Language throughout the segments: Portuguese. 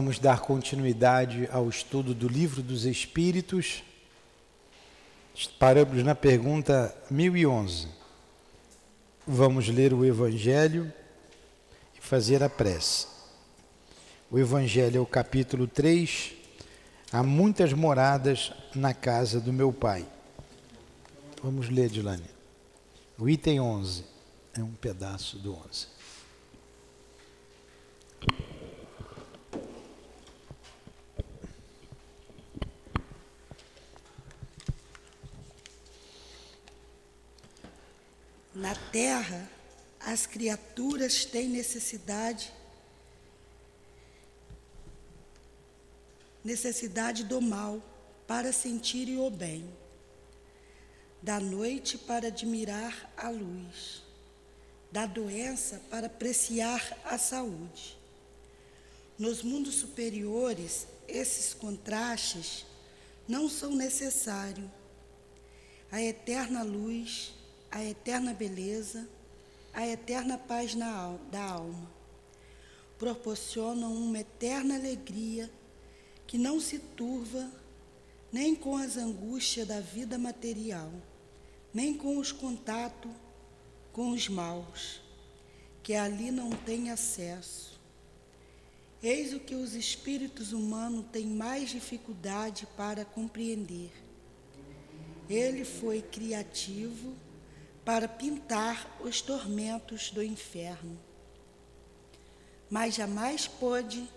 Vamos dar continuidade ao estudo do Livro dos Espíritos. Paramos na pergunta 1011. Vamos ler o Evangelho e fazer a prece. O Evangelho é o capítulo 3. Há muitas moradas na casa do meu pai. Vamos ler, Dilane. O item 11 é um pedaço do 11. Na terra, as criaturas têm necessidade necessidade do mal para sentirem o bem, da noite para admirar a luz, da doença para apreciar a saúde. Nos mundos superiores, esses contrastes não são necessários. A eterna luz a eterna beleza, a eterna paz na, da alma. Proporcionam uma eterna alegria que não se turva nem com as angústias da vida material, nem com os contatos com os maus, que ali não têm acesso. Eis o que os espíritos humanos têm mais dificuldade para compreender. Ele foi criativo para pintar os tormentos do inferno, mas jamais pôde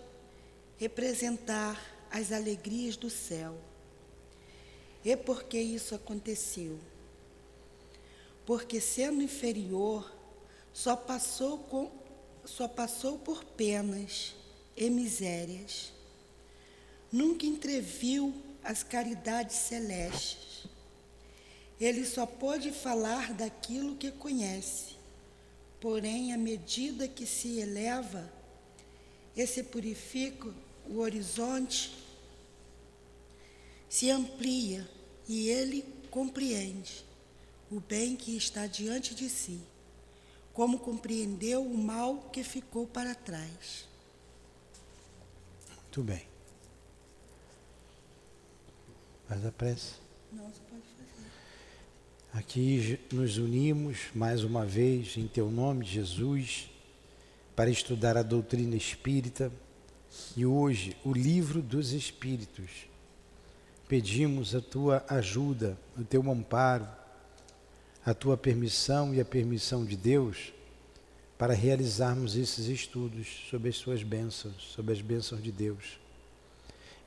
representar as alegrias do céu. E por que isso aconteceu? Porque sendo inferior, só passou, com, só passou por penas e misérias. Nunca entreviu as caridades celestes ele só pode falar daquilo que conhece. Porém, à medida que se eleva e se purifica, o horizonte se amplia e ele compreende o bem que está diante de si, como compreendeu o mal que ficou para trás. Muito bem. Faz a prece. Não, você pode Aqui nos unimos mais uma vez em Teu nome, Jesus, para estudar a doutrina espírita e hoje o livro dos Espíritos. Pedimos a Tua ajuda, o Teu amparo, a Tua permissão e a permissão de Deus para realizarmos esses estudos sobre as Suas bênçãos, sobre as bênçãos de Deus.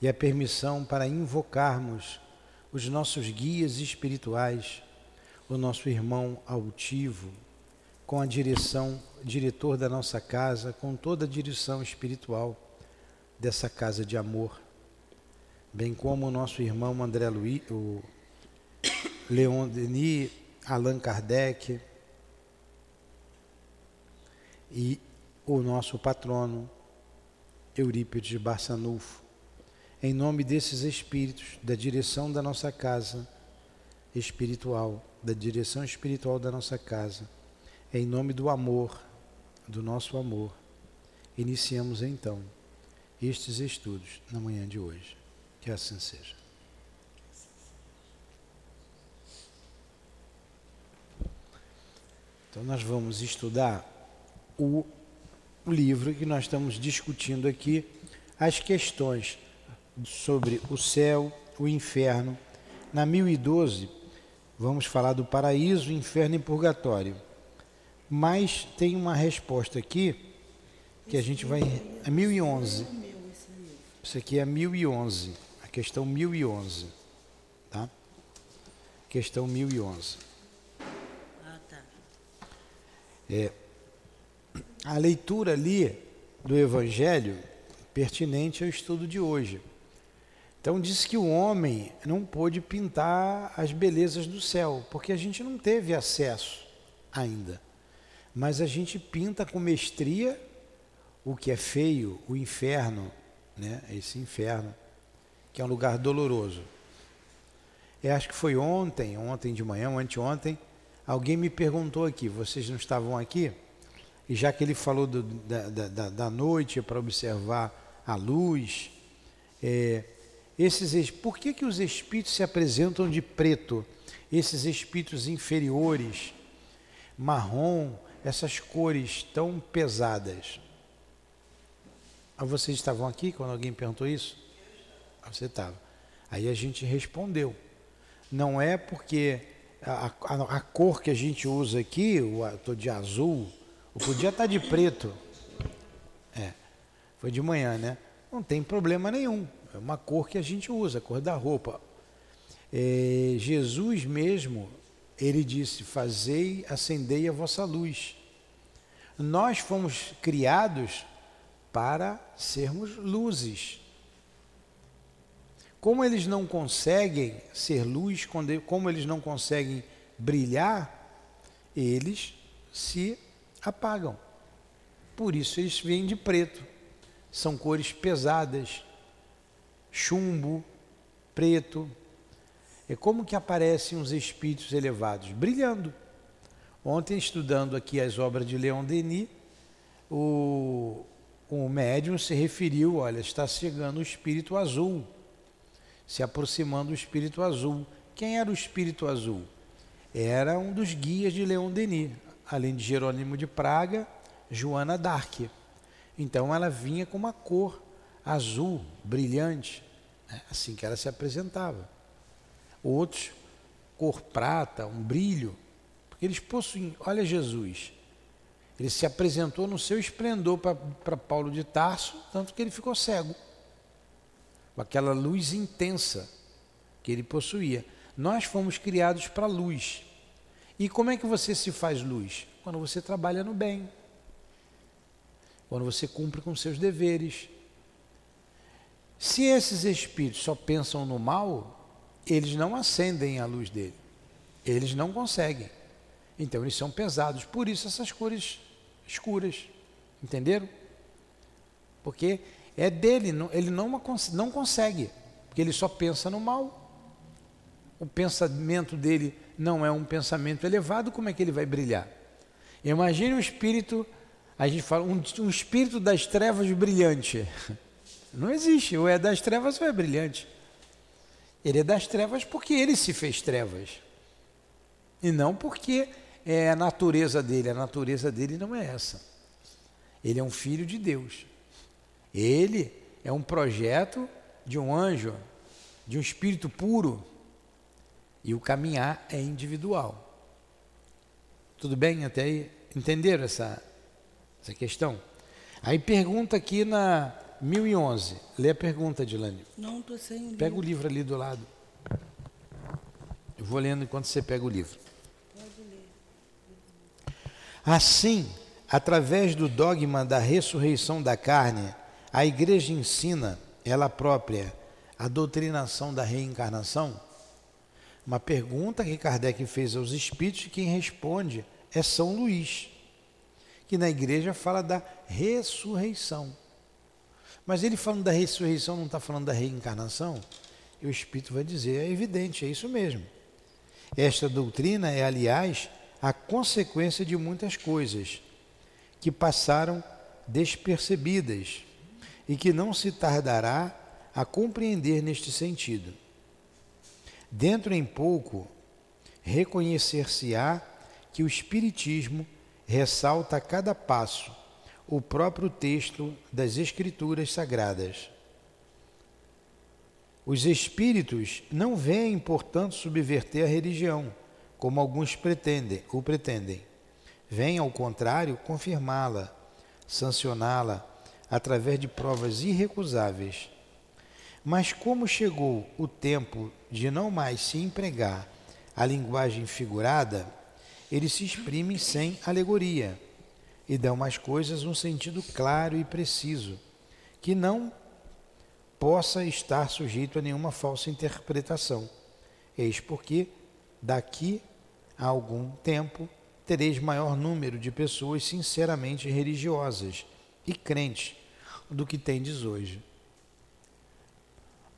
E a permissão para invocarmos os nossos guias espirituais o nosso irmão altivo, com a direção, diretor da nossa casa, com toda a direção espiritual dessa casa de amor, bem como o nosso irmão André Luiz, o Leon Denis, Allan Kardec e o nosso patrono Eurípides Barçanufo. Em nome desses espíritos, da direção da nossa casa espiritual, da direção espiritual da nossa casa, em nome do amor, do nosso amor, iniciamos então estes estudos na manhã de hoje. Que assim seja. Então, nós vamos estudar o, livro que nós estamos discutindo aqui, as questões sobre o céu, o inferno. Na 1012, Vamos falar do paraíso, inferno e purgatório. Mas tem uma resposta aqui que a gente vai. É 1011. Isso aqui é 1011. A questão 1011. Tá? Questão 1011. Ah, tá. É, a leitura ali do Evangelho pertinente ao estudo de hoje. Então diz que o homem não pôde pintar as belezas do céu, porque a gente não teve acesso ainda. Mas a gente pinta com mestria o que é feio, o inferno, né? Esse inferno, que é um lugar doloroso. Eu acho que foi ontem, ontem de manhã, anteontem, alguém me perguntou aqui, vocês não estavam aqui? E já que ele falou do, da, da, da noite para observar a luz. É, esses, por que, que os espíritos se apresentam de preto? Esses espíritos inferiores, marrom, essas cores tão pesadas. Ah, vocês estavam aqui quando alguém perguntou isso? Ah, você estava. Aí a gente respondeu. Não é porque a, a, a cor que a gente usa aqui, estou de azul, ou podia estar tá de preto. É, foi de manhã, né? Não tem problema nenhum. É uma cor que a gente usa, a cor da roupa. É, Jesus mesmo, ele disse: Fazei, acendei a vossa luz. Nós fomos criados para sermos luzes. Como eles não conseguem ser luz, como eles não conseguem brilhar, eles se apagam. Por isso eles vêm de preto. São cores pesadas, chumbo, preto. É como que aparecem os espíritos elevados? Brilhando. Ontem, estudando aqui as obras de Leon Denis, o, o médium se referiu, olha, está chegando o espírito azul, se aproximando do espírito azul. Quem era o espírito azul? Era um dos guias de Leon Denis, além de Jerônimo de Praga, Joana d'Arc. Então ela vinha com uma cor azul, brilhante, né? assim que ela se apresentava. Outros, cor prata, um brilho, porque eles possuem, olha Jesus, ele se apresentou no seu esplendor para Paulo de Tarso, tanto que ele ficou cego, com aquela luz intensa que ele possuía. Nós fomos criados para luz. E como é que você se faz luz? Quando você trabalha no bem, quando você cumpre com seus deveres, se esses espíritos só pensam no mal, eles não acendem a luz dele. Eles não conseguem. Então eles são pesados. Por isso essas cores escuras. Entenderam? Porque é dele, ele não, não consegue, porque ele só pensa no mal. O pensamento dele não é um pensamento elevado, como é que ele vai brilhar? Imagine um espírito, a gente fala, um, um espírito das trevas brilhante. Não existe, ou é das trevas ou é brilhante. Ele é das trevas porque ele se fez trevas. E não porque é a natureza dele. A natureza dele não é essa. Ele é um filho de Deus. Ele é um projeto de um anjo, de um espírito puro. E o caminhar é individual. Tudo bem até aí? Entenderam essa, essa questão? Aí pergunta aqui na 1011. Lê a pergunta, Dilane. Não, estou sem livro. Pega o livro ali do lado. Eu vou lendo enquanto você pega o livro. Pode ler. Assim, através do dogma da ressurreição da carne, a igreja ensina, ela própria, a doutrinação da reencarnação? Uma pergunta que Kardec fez aos espíritos e quem responde é São Luís, que na igreja fala da ressurreição. Mas ele falando da ressurreição não está falando da reencarnação? E o Espírito vai dizer, é evidente, é isso mesmo. Esta doutrina é, aliás, a consequência de muitas coisas que passaram despercebidas e que não se tardará a compreender neste sentido. Dentro em pouco, reconhecer-se-á que o Espiritismo ressalta a cada passo o próprio texto das Escrituras Sagradas. Os espíritos não veem, portanto, subverter a religião, como alguns pretendem, o pretendem. Vêm, ao contrário, confirmá-la, sancioná-la através de provas irrecusáveis. Mas como chegou o tempo de não mais se empregar a linguagem figurada, eles se exprimem sem alegoria e dão às coisas um sentido claro e preciso, que não possa estar sujeito a nenhuma falsa interpretação. Eis porque, daqui a algum tempo, tereis maior número de pessoas sinceramente religiosas e crentes do que tendes hoje.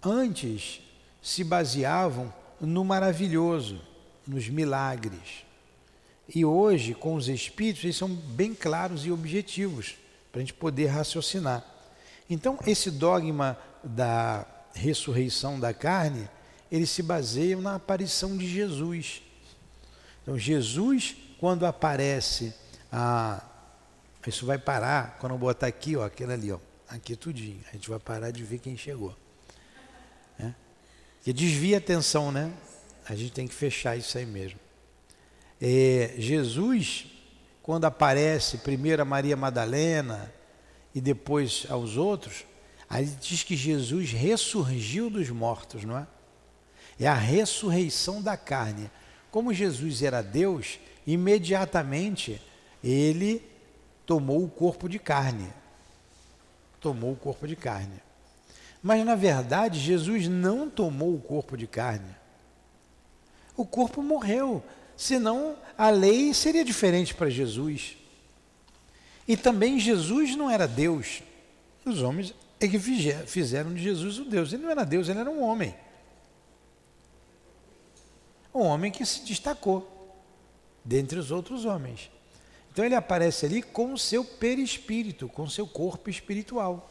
Antes se baseavam no maravilhoso, nos milagres, e hoje, com os espíritos, eles são bem claros e objetivos para a gente poder raciocinar. Então, esse dogma da ressurreição da carne, ele se baseia na aparição de Jesus. Então, Jesus, quando aparece, a, isso vai parar quando eu botar aqui, ó, aquele ali, ó, aqui tudinho. A gente vai parar de ver quem chegou. Né? Que desvia a atenção, né? A gente tem que fechar isso aí mesmo. É, Jesus, quando aparece primeiro a Maria Madalena e depois aos outros, aí diz que Jesus ressurgiu dos mortos, não é? É a ressurreição da carne. Como Jesus era Deus, imediatamente ele tomou o corpo de carne. Tomou o corpo de carne. Mas na verdade, Jesus não tomou o corpo de carne. O corpo morreu, senão a lei seria diferente para Jesus. E também Jesus não era Deus. Os homens é que fizeram de Jesus o Deus. Ele não era Deus, ele era um homem. Um homem que se destacou dentre os outros homens. Então ele aparece ali com o seu perispírito, com o seu corpo espiritual.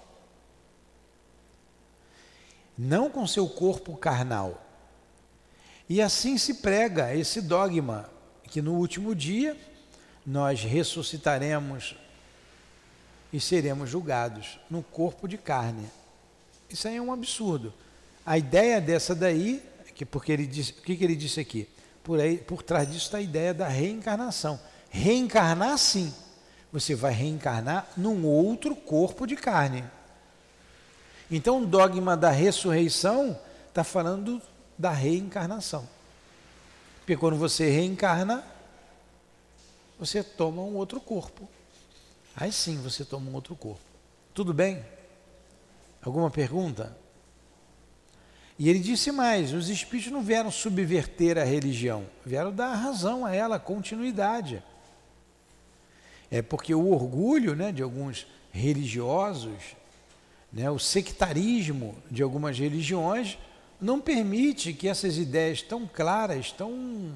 Não com seu corpo carnal. E assim se prega esse dogma que no último dia nós ressuscitaremos e seremos julgados no corpo de carne. Isso aí é um absurdo. A ideia dessa daí, que porque ele disse, o que, que ele disse aqui? Por, aí, por trás disso está a ideia da reencarnação. Reencarnar sim. Você vai reencarnar num outro corpo de carne. Então o dogma da ressurreição está falando da reencarnação. Porque quando você reencarna, você toma um outro corpo. Aí sim você toma um outro corpo. Tudo bem? Alguma pergunta? E ele disse mais: os espíritos não vieram subverter a religião, vieram dar razão a ela, continuidade. É porque o orgulho né, de alguns religiosos, né, o sectarismo de algumas religiões, não permite que essas ideias tão claras, tão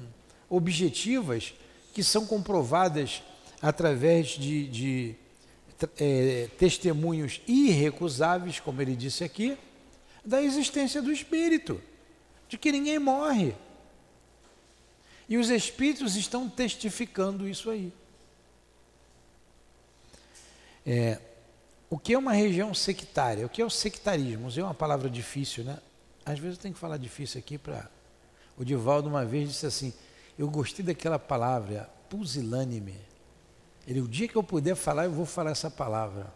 objetivas, que são comprovadas através de, de é, testemunhos irrecusáveis, como ele disse aqui, da existência do Espírito, de que ninguém morre. E os Espíritos estão testificando isso aí. É, o que é uma região sectária? O que é o sectarismo? É uma palavra difícil, né? Às vezes eu tenho que falar difícil aqui para. O Divaldo uma vez disse assim: Eu gostei daquela palavra, pusilânime. Ele, o dia que eu puder falar, eu vou falar essa palavra.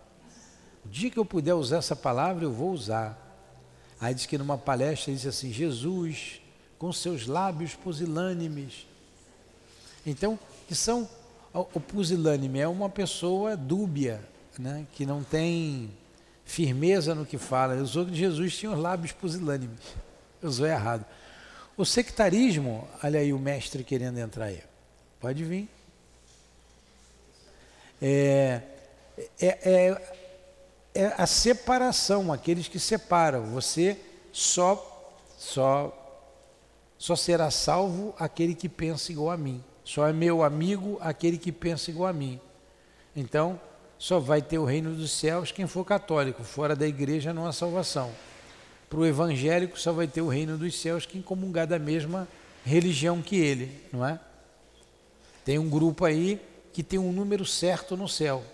O dia que eu puder usar essa palavra, eu vou usar. Aí diz que numa palestra ele disse assim: Jesus, com seus lábios pusilânimes. Então, que são. O pusilânime é uma pessoa dúbia, né, que não tem firmeza no que fala. Ele usou que Jesus tinha os lábios pusilânimes. Usou errado. O sectarismo, olha aí o mestre querendo entrar aí. Pode vir é, é, é, é a separação, aqueles que separam. Você só, só, só será salvo aquele que pensa igual a mim. Só é meu amigo aquele que pensa igual a mim. Então, só vai ter o reino dos céus quem for católico. Fora da igreja não há salvação. Para o evangélico só vai ter o reino dos céus quem comungar da mesma religião que ele, não é? Tem um grupo aí que tem um número certo no céu.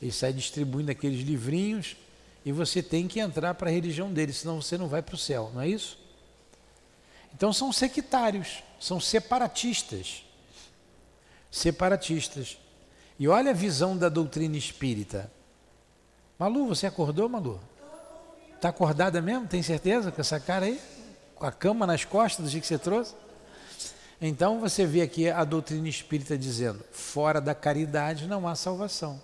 Ele sai distribuindo aqueles livrinhos e você tem que entrar para a religião dele, senão você não vai para o céu, não é isso? Então são sectários, são separatistas. Separatistas. E olha a visão da doutrina espírita. Malu, você acordou, Malu? Está acordada mesmo? Tem certeza com essa cara aí? Com a cama nas costas do jeito que você trouxe? Então você vê aqui a doutrina espírita dizendo: fora da caridade não há salvação.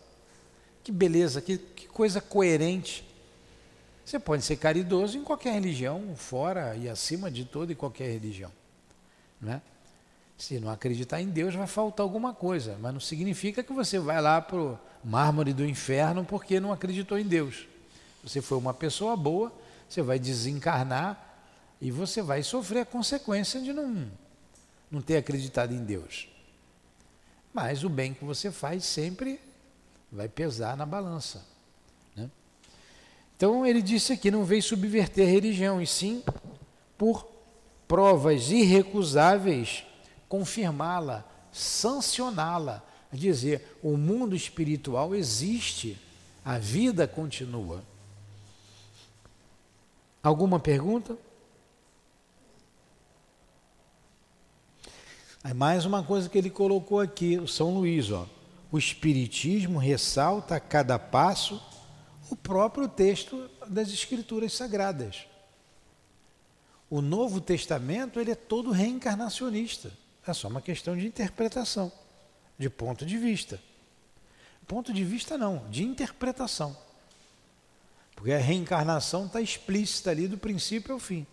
Que beleza, que, que coisa coerente. Você pode ser caridoso em qualquer religião, fora e acima de toda e qualquer religião. Né? Se não acreditar em Deus, vai faltar alguma coisa, mas não significa que você vai lá para o mármore do inferno porque não acreditou em Deus. Você foi uma pessoa boa, você vai desencarnar e você vai sofrer a consequência de não não ter acreditado em Deus. Mas o bem que você faz sempre vai pesar na balança. Né? Então ele disse aqui: não veio subverter a religião, e sim, por provas irrecusáveis, confirmá-la, sancioná-la. Dizer, o mundo espiritual existe, a vida continua. Alguma pergunta? Aí mais uma coisa que ele colocou aqui, o São Luís, ó. O Espiritismo ressalta a cada passo o próprio texto das Escrituras Sagradas. O Novo Testamento ele é todo reencarnacionista. É só uma questão de interpretação, de ponto de vista. Ponto de vista não, de interpretação. Porque a reencarnação está explícita ali do princípio ao fim.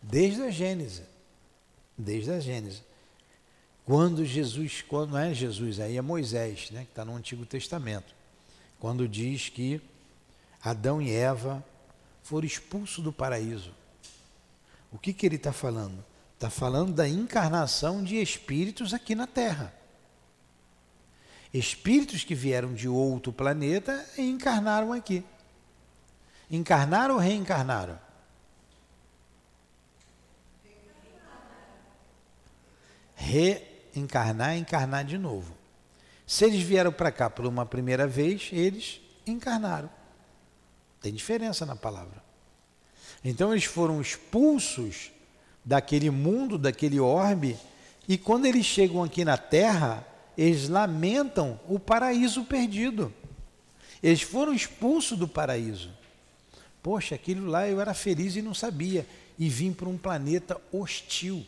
Desde a Gênese. Desde a Gênese. Quando Jesus, quando não é Jesus, aí é Moisés, né, que está no Antigo Testamento. Quando diz que Adão e Eva foram expulsos do paraíso. O que, que ele está falando? Está falando da encarnação de espíritos aqui na Terra. Espíritos que vieram de outro planeta e encarnaram aqui. Encarnaram ou reencarnaram? Reencarnar encarnar de novo. Se eles vieram para cá por uma primeira vez, eles encarnaram. Tem diferença na palavra. Então eles foram expulsos daquele mundo, daquele orbe, e quando eles chegam aqui na Terra, eles lamentam o paraíso perdido. Eles foram expulsos do paraíso. Poxa, aquilo lá eu era feliz e não sabia. E vim para um planeta hostil.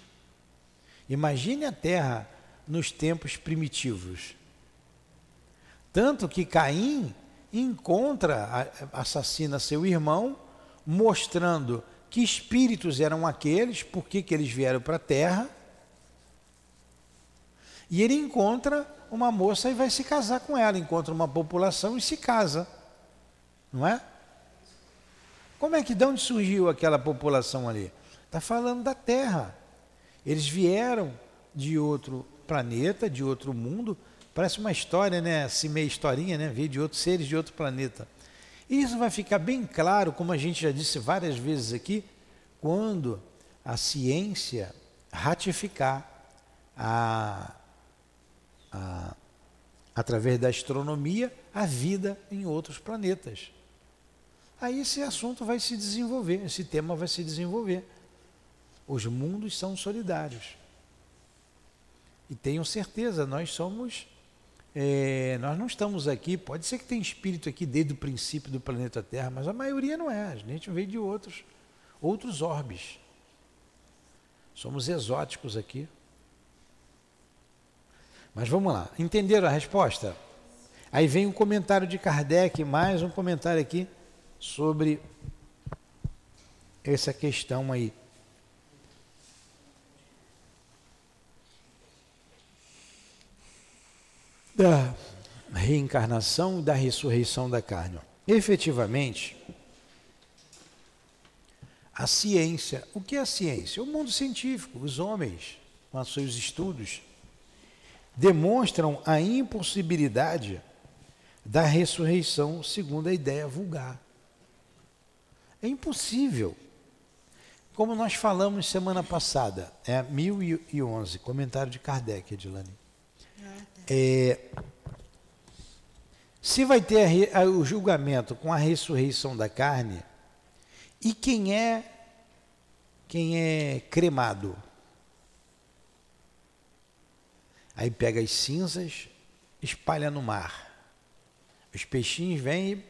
Imagine a Terra nos tempos primitivos. Tanto que Caim encontra, assassina seu irmão, mostrando que espíritos eram aqueles, por que eles vieram para a Terra e ele encontra uma moça e vai se casar com ela, encontra uma população e se casa. Não é? Como é que de onde surgiu aquela população ali? Está falando da Terra. Eles vieram de outro planeta, de outro mundo. Parece uma história, né? Assim, meio historinha, né? Veio de outros seres de outro planeta. E isso vai ficar bem claro, como a gente já disse várias vezes aqui, quando a ciência ratificar a a, através da astronomia, a vida em outros planetas. Aí esse assunto vai se desenvolver, esse tema vai se desenvolver. Os mundos são solidários. E tenham certeza, nós somos. É, nós não estamos aqui, pode ser que tenha espírito aqui desde o princípio do planeta Terra, mas a maioria não é. A gente veio de outros, outros orbes. Somos exóticos aqui. Mas vamos lá, entenderam a resposta? Aí vem um comentário de Kardec, mais um comentário aqui sobre essa questão aí. Da reencarnação e da ressurreição da carne. Efetivamente, a ciência, o que é a ciência? O mundo científico, os homens, com os seus estudos, demonstram a impossibilidade da ressurreição segundo a ideia vulgar. É impossível. Como nós falamos semana passada, é 1011, comentário de Kardec, Edilane. É, se vai ter a, a, o julgamento com a ressurreição da carne, e quem é quem é cremado? Aí pega as cinzas, espalha no mar. Os peixinhos vêm e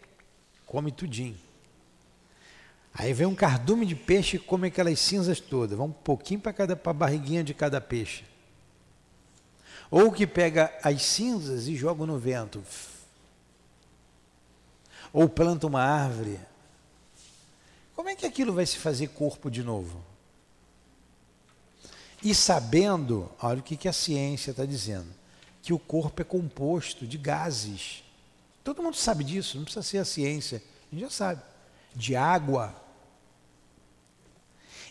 come tudinho. Aí vem um cardume de peixe e come aquelas cinzas todas. Vão um pouquinho para cada para barriguinha de cada peixe. Ou que pega as cinzas e joga no vento. Ou planta uma árvore. Como é que aquilo vai se fazer corpo de novo? E sabendo, olha o que, que a ciência está dizendo, que o corpo é composto de gases. Todo mundo sabe disso, não precisa ser a ciência, a gente já sabe. De água.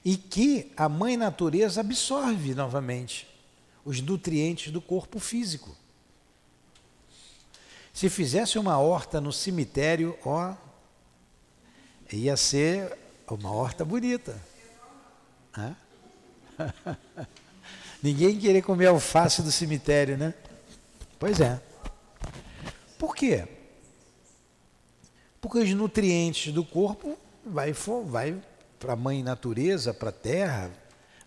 E que a mãe natureza absorve novamente os nutrientes do corpo físico. Se fizesse uma horta no cemitério, ó, ia ser uma horta bonita. Hã? Ninguém querer comer alface do cemitério, né? Pois é. Por quê? Porque os nutrientes do corpo vai, vai para a mãe natureza, para a terra,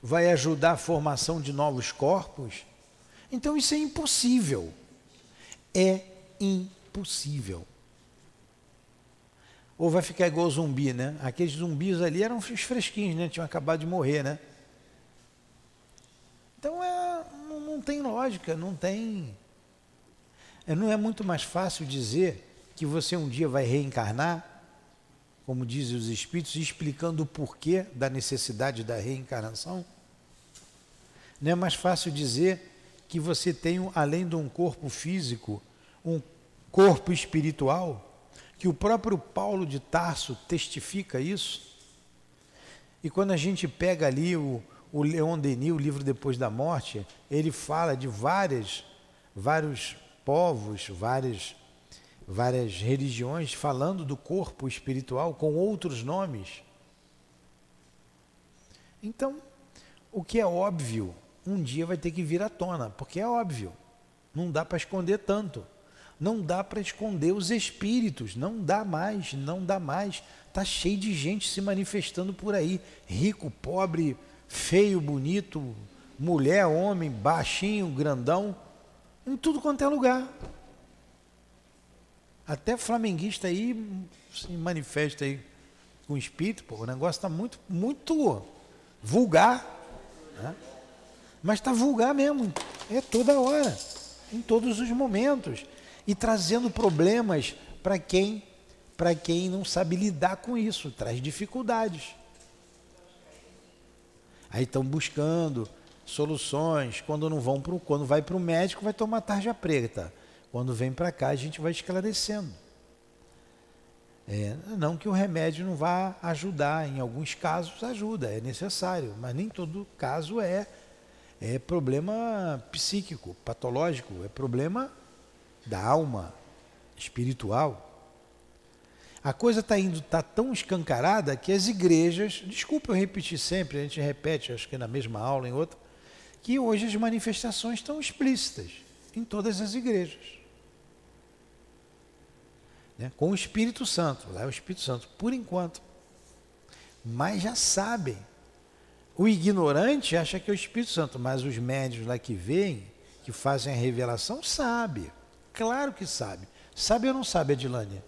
vai ajudar a formação de novos corpos. Então isso é impossível. É impossível. Ou vai ficar igual zumbi, né? Aqueles zumbis ali eram os fresquinhos, né? Tinham acabado de morrer, né? Então é, não, não tem lógica, não tem. É, não é muito mais fácil dizer que você um dia vai reencarnar, como dizem os espíritos, explicando o porquê da necessidade da reencarnação? Não é mais fácil dizer que você tem, além de um corpo físico, um corpo espiritual? que o próprio Paulo de Tarso testifica isso. E quando a gente pega ali o, o Leon Denis, o livro Depois da Morte, ele fala de várias, vários povos, várias, várias religiões falando do corpo espiritual com outros nomes. Então, o que é óbvio, um dia vai ter que vir à tona, porque é óbvio. Não dá para esconder tanto. Não dá para esconder os espíritos, não dá mais, não dá mais. Está cheio de gente se manifestando por aí. Rico, pobre, feio, bonito, mulher, homem, baixinho, grandão, em tudo quanto é lugar. Até flamenguista aí se manifesta aí com espírito, pô, o negócio está muito, muito vulgar. Né? Mas está vulgar mesmo, é toda hora, em todos os momentos e trazendo problemas para quem para quem não sabe lidar com isso, traz dificuldades. Aí estão buscando soluções. Quando não vão pro, quando vai para o médico, vai tomar tarja preta. Quando vem para cá, a gente vai esclarecendo. É, não que o remédio não vá ajudar, em alguns casos ajuda, é necessário, mas nem todo caso é, é problema psíquico, patológico, é problema da alma espiritual, a coisa está indo, está tão escancarada que as igrejas, desculpa eu repetir sempre, a gente repete, acho que na mesma aula, em outra, que hoje as manifestações estão explícitas em todas as igrejas. Né? Com o Espírito Santo, lá é o Espírito Santo, por enquanto. Mas já sabem. O ignorante acha que é o Espírito Santo, mas os médios lá que veem, que fazem a revelação, sabem. Claro que sabe. Sabe ou não sabe, Adilânia?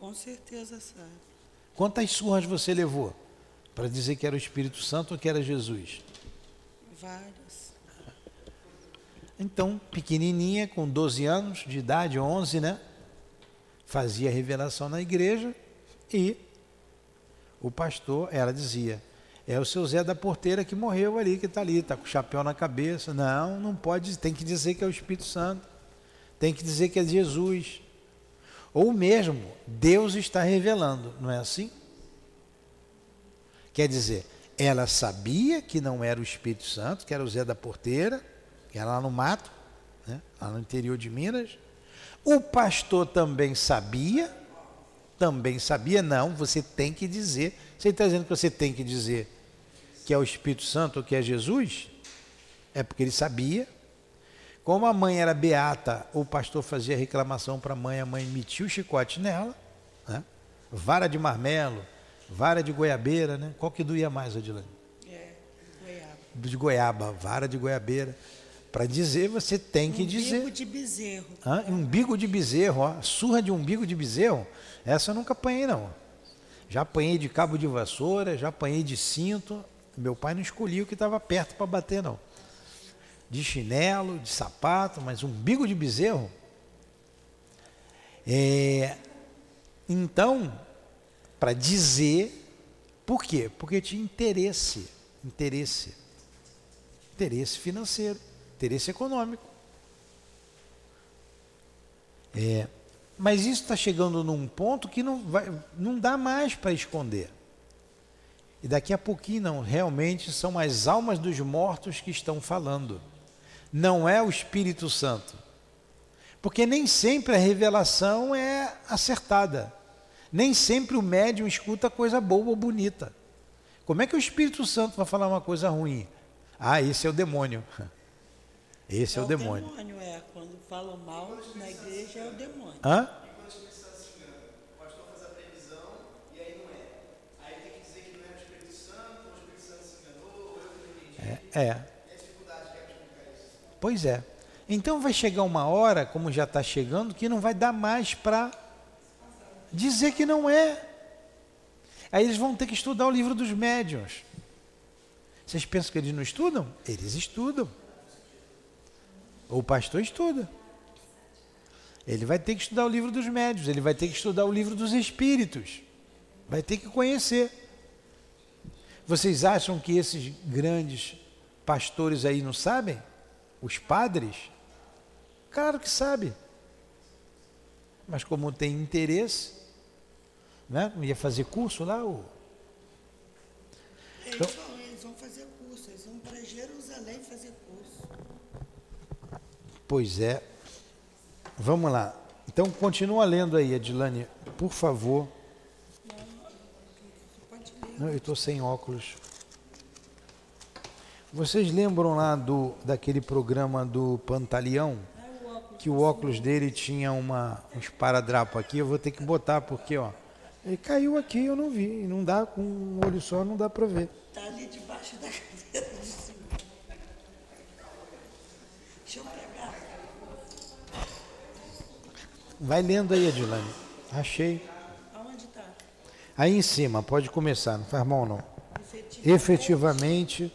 Com certeza sabe. Quantas surras você levou para dizer que era o Espírito Santo ou que era Jesus? Várias. Então, pequenininha, com 12 anos de idade, 11, né? Fazia revelação na igreja e o pastor, ela dizia, é o seu Zé da Porteira que morreu ali, que está ali, está com o chapéu na cabeça. Não, não pode, tem que dizer que é o Espírito Santo tem que dizer que é Jesus. Ou mesmo, Deus está revelando, não é assim? Quer dizer, ela sabia que não era o Espírito Santo, que era o Zé da Porteira, que era lá no mato, né? lá no interior de Minas. O pastor também sabia, também sabia, não, você tem que dizer. Você está dizendo que você tem que dizer que é o Espírito Santo ou que é Jesus? É porque ele sabia, como a mãe era beata, o pastor fazia reclamação para a mãe, a mãe metia o chicote nela, né? vara de marmelo, vara de goiabeira, né? Qual que doía mais, Adilane? É, goiaba. De goiaba, vara de goiabeira. Para dizer, você tem que umbigo dizer. Umbigo de bezerro. Hã? Umbigo de bezerro, ó. Surra de umbigo de bezerro. Essa eu nunca apanhei, não. Já apanhei de cabo de vassoura, já apanhei de cinto. Meu pai não escolhia o que estava perto para bater, não de chinelo, de sapato, mas um bico de bezerro. É, então, para dizer, por quê? Porque tinha interesse, interesse, interesse financeiro, interesse econômico. É, mas isso está chegando num ponto que não, vai, não dá mais para esconder. E daqui a pouquinho, não, realmente são as almas dos mortos que estão falando não é o Espírito Santo. Porque nem sempre a revelação é acertada. Nem sempre o médium escuta coisa boa ou bonita. Como é que o Espírito Santo vai falar uma coisa ruim? Ah, esse é o demônio. Esse é, é o demônio. O demônio é, quando falam mal na igreja é o demônio. Hã? É. é. Pois é. Então vai chegar uma hora, como já está chegando, que não vai dar mais para dizer que não é. Aí eles vão ter que estudar o livro dos médiuns. Vocês pensam que eles não estudam? Eles estudam. O pastor estuda. Ele vai ter que estudar o livro dos médios, ele vai ter que estudar o livro dos espíritos. Vai ter que conhecer. Vocês acham que esses grandes pastores aí não sabem? Os padres? Claro que sabe. Mas como tem interesse, né? Não ia fazer curso lá? Eles, então, eles vão fazer curso, eles vão para Jerusalém fazer. Pois é. Vamos lá. Então continua lendo aí, Edilane, por favor. Não, eu estou sem óculos. Vocês lembram lá do, daquele programa do Pantaleão? Que o óculos dele tinha uma, um esparadrapo aqui, eu vou ter que botar, porque ó, ele caiu aqui, eu não vi. Não dá, com um olho só não dá para ver. Está ali debaixo da cadeira de cima. Deixa eu pegar. Vai lendo aí, Adilane. Achei. Aonde está? Aí em cima, pode começar, não faz mal não. Efetivamente, Efetivamente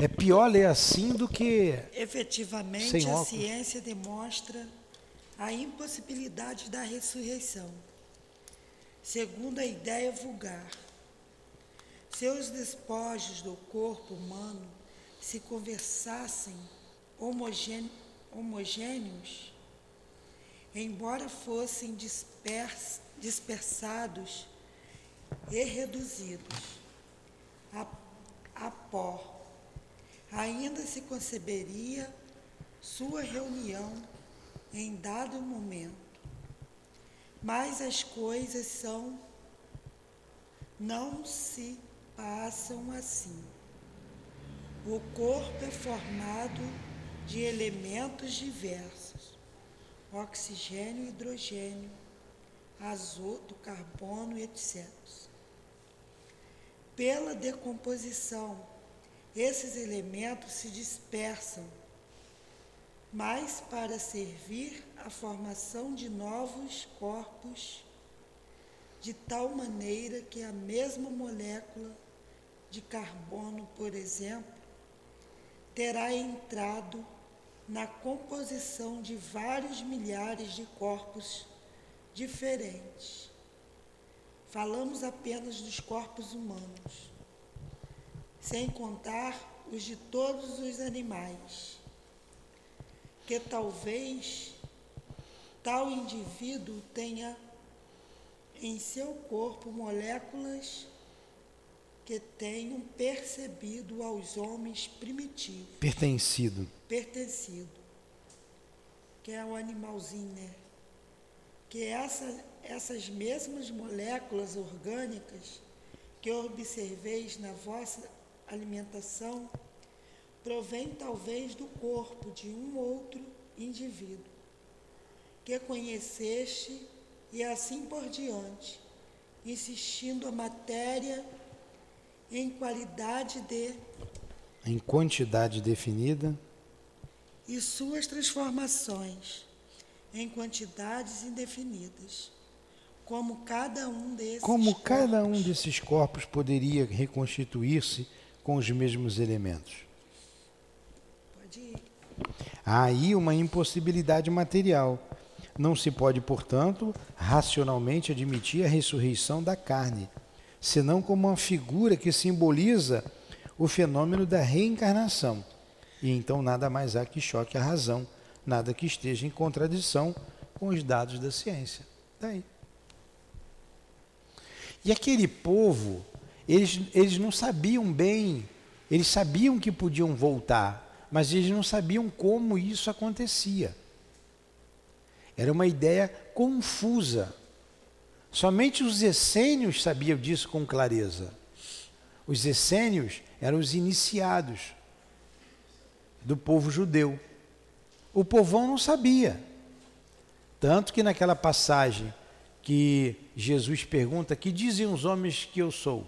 é pior ler assim do que. Efetivamente, a ciência demonstra a impossibilidade da ressurreição, segundo a ideia vulgar. Seus despojos do corpo humano se conversassem homogêneos, embora fossem dispers, dispersados e reduzidos a, a pó, ainda se conceberia sua reunião em dado momento. Mas as coisas são não se passam assim. O corpo é formado de elementos diversos: oxigênio, hidrogênio, azoto, carbono, etc. Pela decomposição, esses elementos se dispersam, mas para servir à formação de novos corpos, de tal maneira que a mesma molécula de carbono, por exemplo, terá entrado na composição de vários milhares de corpos diferentes. Falamos apenas dos corpos humanos, sem contar os de todos os animais, que talvez tal indivíduo tenha em seu corpo moléculas que tenham percebido aos homens primitivos. Pertencido. Pertencido. Que é o animalzinho, né? Que essa, essas mesmas moléculas orgânicas que observeis na vossa alimentação provém talvez do corpo de um outro indivíduo que conheceste e assim por diante, insistindo a matéria em qualidade de. Em quantidade definida. E suas transformações em quantidades indefinidas. Como cada um desses Como corpos, cada um desses corpos poderia reconstituir-se com os mesmos elementos? Pode ir. Há aí uma impossibilidade material. Não se pode, portanto, racionalmente admitir a ressurreição da carne senão como uma figura que simboliza o fenômeno da reencarnação. E então nada mais há que choque a razão, nada que esteja em contradição com os dados da ciência. Daí. Tá e aquele povo, eles, eles não sabiam bem, eles sabiam que podiam voltar, mas eles não sabiam como isso acontecia. Era uma ideia confusa. Somente os essênios sabiam disso com clareza. Os essênios eram os iniciados do povo judeu. O povão não sabia. Tanto que naquela passagem que Jesus pergunta: Que dizem os homens que eu sou?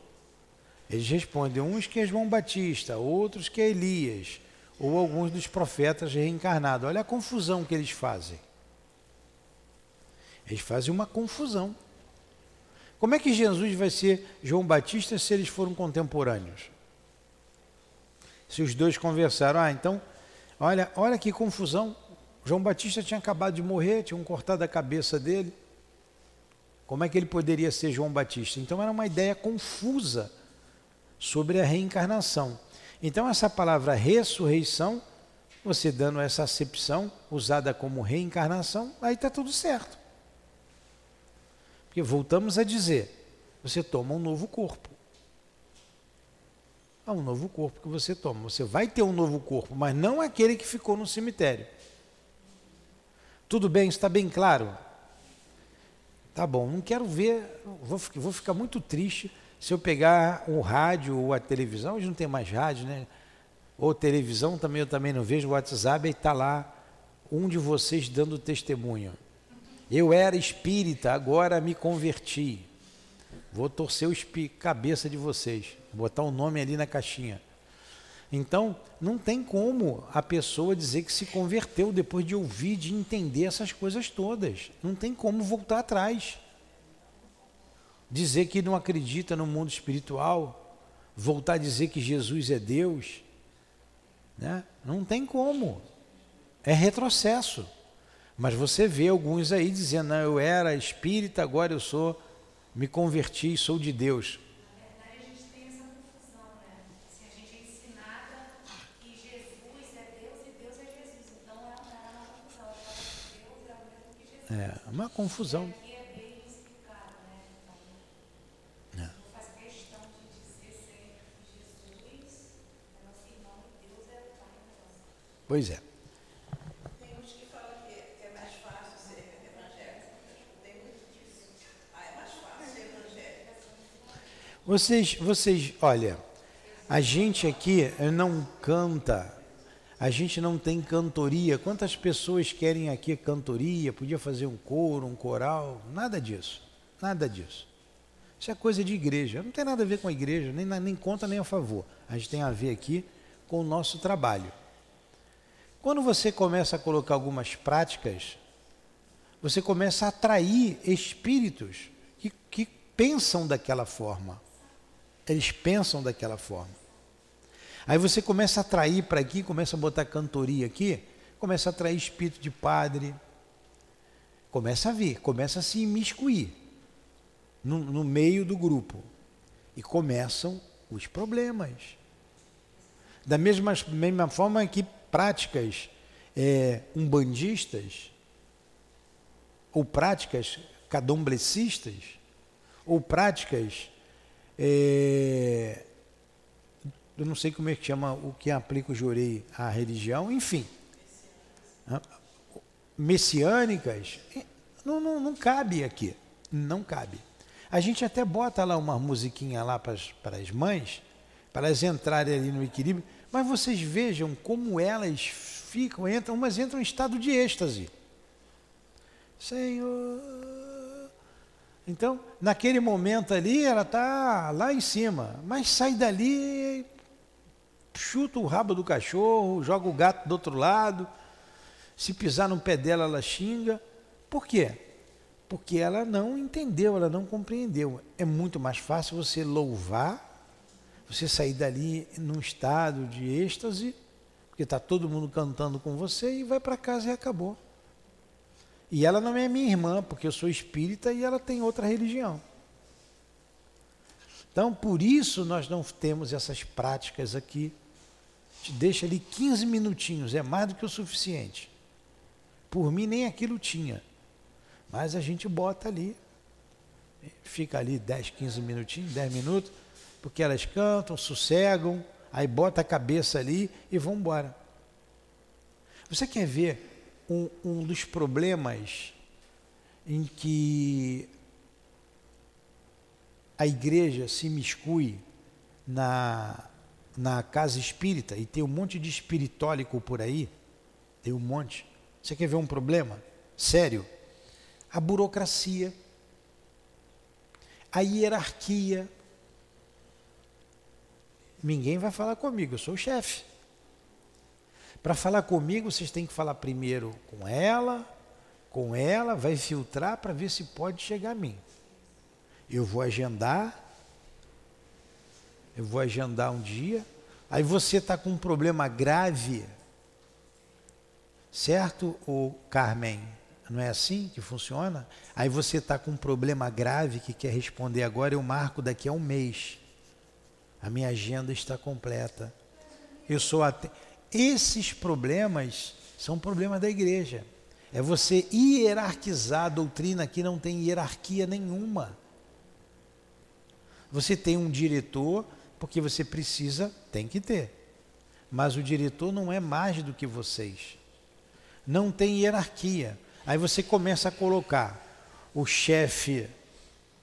Eles respondem: uns que é João Batista, outros que é Elias, ou alguns dos profetas reencarnados. Olha a confusão que eles fazem. Eles fazem uma confusão. Como é que Jesus vai ser João Batista se eles foram contemporâneos? Se os dois conversaram, ah, então, olha, olha que confusão. João Batista tinha acabado de morrer, tinham cortado a cabeça dele. Como é que ele poderia ser João Batista? Então era uma ideia confusa sobre a reencarnação. Então essa palavra ressurreição, você dando essa acepção usada como reencarnação, aí está tudo certo. Porque voltamos a dizer, você toma um novo corpo. É um novo corpo que você toma. Você vai ter um novo corpo, mas não aquele que ficou no cemitério. Tudo bem, está bem claro? Tá bom, não quero ver, vou, vou ficar muito triste se eu pegar o rádio ou a televisão, hoje não tem mais rádio, né? Ou televisão também eu também não vejo, o WhatsApp e está lá um de vocês dando testemunho. Eu era espírita, agora me converti. Vou torcer o cabeça de vocês, botar o um nome ali na caixinha. Então, não tem como a pessoa dizer que se converteu depois de ouvir, de entender essas coisas todas. Não tem como voltar atrás. Dizer que não acredita no mundo espiritual, voltar a dizer que Jesus é Deus, né? não tem como. É retrocesso. Mas você vê alguns aí dizendo, não, eu era espírita, agora eu sou, me converti sou de Deus. É uma confusão. É. Pois é. Vocês, vocês, olha, a gente aqui não canta, a gente não tem cantoria. Quantas pessoas querem aqui cantoria? Podia fazer um coro, um coral, nada disso, nada disso. Isso é coisa de igreja, não tem nada a ver com a igreja, nem, nem conta nem a favor. A gente tem a ver aqui com o nosso trabalho. Quando você começa a colocar algumas práticas, você começa a atrair espíritos que, que pensam daquela forma. Eles pensam daquela forma. Aí você começa a atrair para aqui, começa a botar cantoria aqui, começa a atrair espírito de padre, começa a vir, começa a se imiscuir no, no meio do grupo. E começam os problemas. Da mesma, mesma forma que práticas é, umbandistas, ou práticas cadomblecistas, ou práticas é, eu não sei como é que chama o que aplica o jurei à religião, enfim. Messiânicas, não, não, não cabe aqui. Não cabe. A gente até bota lá uma musiquinha lá para as, para as mães, para elas entrarem ali no equilíbrio, mas vocês vejam como elas ficam, entram, umas entram em estado de êxtase. Senhor, então, naquele momento ali, ela está lá em cima, mas sai dali, chuta o rabo do cachorro, joga o gato do outro lado, se pisar no pé dela, ela xinga. Por quê? Porque ela não entendeu, ela não compreendeu. É muito mais fácil você louvar, você sair dali num estado de êxtase, porque está todo mundo cantando com você e vai para casa e acabou. E ela não é minha irmã, porque eu sou espírita e ela tem outra religião. Então, por isso nós não temos essas práticas aqui. Te deixa ali 15 minutinhos, é mais do que o suficiente. Por mim, nem aquilo tinha. Mas a gente bota ali, fica ali 10, 15 minutinhos, 10 minutos, porque elas cantam, sossegam, aí bota a cabeça ali e vão embora. Você quer ver um, um dos problemas em que a igreja se miscui na, na casa espírita e tem um monte de espiritólico por aí, tem um monte. Você quer ver um problema? Sério? A burocracia, a hierarquia. Ninguém vai falar comigo, eu sou o chefe. Para falar comigo, vocês têm que falar primeiro com ela, com ela, vai filtrar para ver se pode chegar a mim. Eu vou agendar, eu vou agendar um dia, aí você está com um problema grave, certo, o Carmen? Não é assim que funciona? Aí você está com um problema grave que quer responder agora, eu marco daqui a um mês. A minha agenda está completa. Eu sou até. Esses problemas são problemas da igreja. É você hierarquizar a doutrina que não tem hierarquia nenhuma. Você tem um diretor, porque você precisa, tem que ter. Mas o diretor não é mais do que vocês. Não tem hierarquia. Aí você começa a colocar o chefe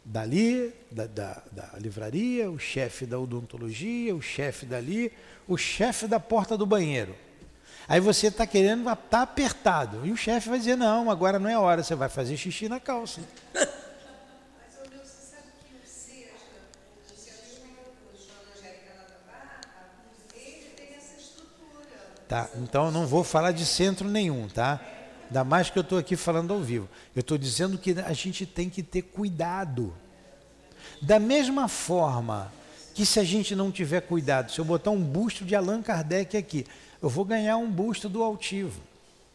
dali, da, da, da livraria, o chefe da odontologia, o chefe dali, o chefe da porta do banheiro. Aí você está querendo, está apertado. E o chefe vai dizer, não, agora não é hora, você vai fazer xixi na calça. Tá, então eu não vou falar de centro nenhum, tá? Ainda mais que eu estou aqui falando ao vivo. Eu estou dizendo que a gente tem que ter cuidado. Da mesma forma que se a gente não tiver cuidado, se eu botar um busto de Allan Kardec aqui, eu vou ganhar um busto do altivo.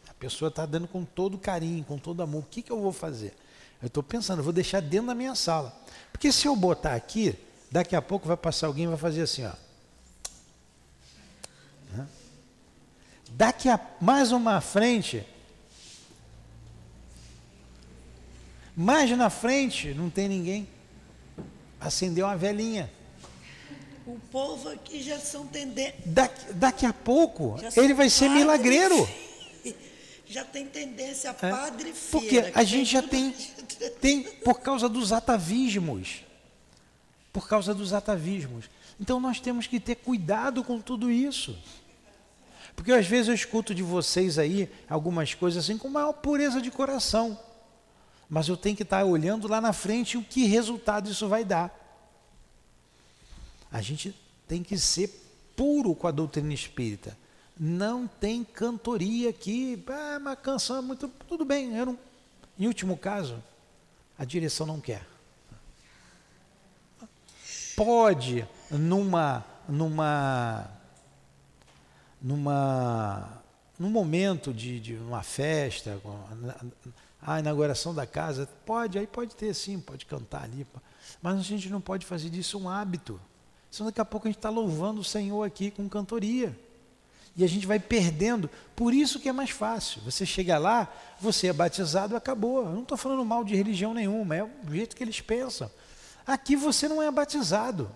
A pessoa está dando com todo carinho, com todo amor. O que, que eu vou fazer? Eu estou pensando, eu vou deixar dentro da minha sala. Porque se eu botar aqui, daqui a pouco vai passar alguém e vai fazer assim, ó. Daqui a mais uma frente, mais na frente, não tem ninguém. Acendeu uma velhinha. O povo aqui já são tendências. Daqui, daqui a pouco, ele vai ser milagreiro. Já tem tendência a é, padre feira. Porque a gente já tem, tem, por causa dos atavismos. Por causa dos atavismos. Então nós temos que ter cuidado com tudo isso. Porque às vezes eu escuto de vocês aí algumas coisas assim com maior pureza de coração. Mas eu tenho que estar olhando lá na frente o que resultado isso vai dar. A gente tem que ser puro com a doutrina espírita. Não tem cantoria aqui, ah, uma canção é muito. Tudo bem, eu não, em último caso, a direção não quer. Pode, numa, numa, numa, num momento de, de uma festa, a inauguração da casa, pode, aí pode ter sim, pode cantar ali, mas a gente não pode fazer disso um hábito. Senão daqui a pouco a gente está louvando o Senhor aqui com cantoria. E a gente vai perdendo. Por isso que é mais fácil. Você chega lá, você é batizado, acabou. Eu não estou falando mal de religião nenhuma, é o jeito que eles pensam. Aqui você não é batizado.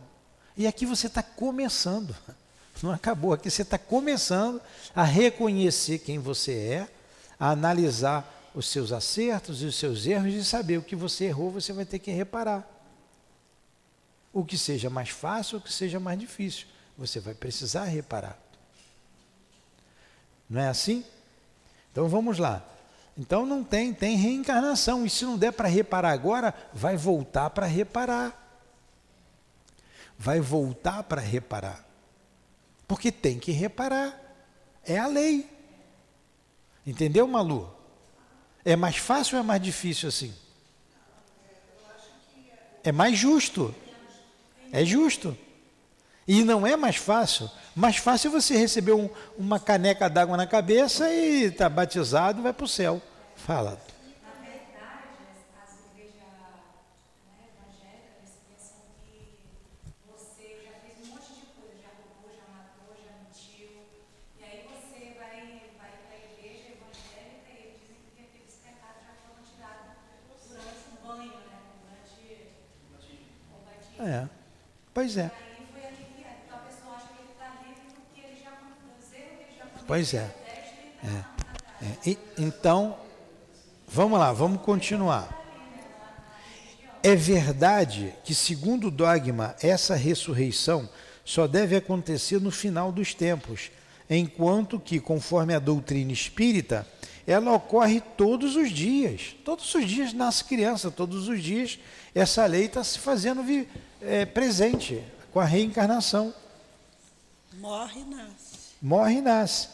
E aqui você está começando. Não acabou. Aqui você está começando a reconhecer quem você é, a analisar os seus acertos e os seus erros e saber o que você errou, você vai ter que reparar. O que seja mais fácil, o que seja mais difícil. Você vai precisar reparar. Não é assim? Então vamos lá. Então não tem, tem reencarnação. E se não der para reparar agora, vai voltar para reparar. Vai voltar para reparar. Porque tem que reparar. É a lei. Entendeu, Malu? É mais fácil ou é mais difícil assim? É mais justo. É justo. E não é mais fácil. Mais fácil é você receber um, uma caneca d'água na cabeça e está batizado vai para o céu. Fala. É. Pois é. Pois é. é. é. E, então, vamos lá, vamos continuar. é verdade que, segundo o dogma, essa ressurreição só deve acontecer no final dos tempos, enquanto que, conforme a doutrina espírita, ela ocorre todos os dias. Todos os dias nasce criança, todos os dias essa lei está se fazendo é, presente com a reencarnação. Morre e nasce. Morre e nasce.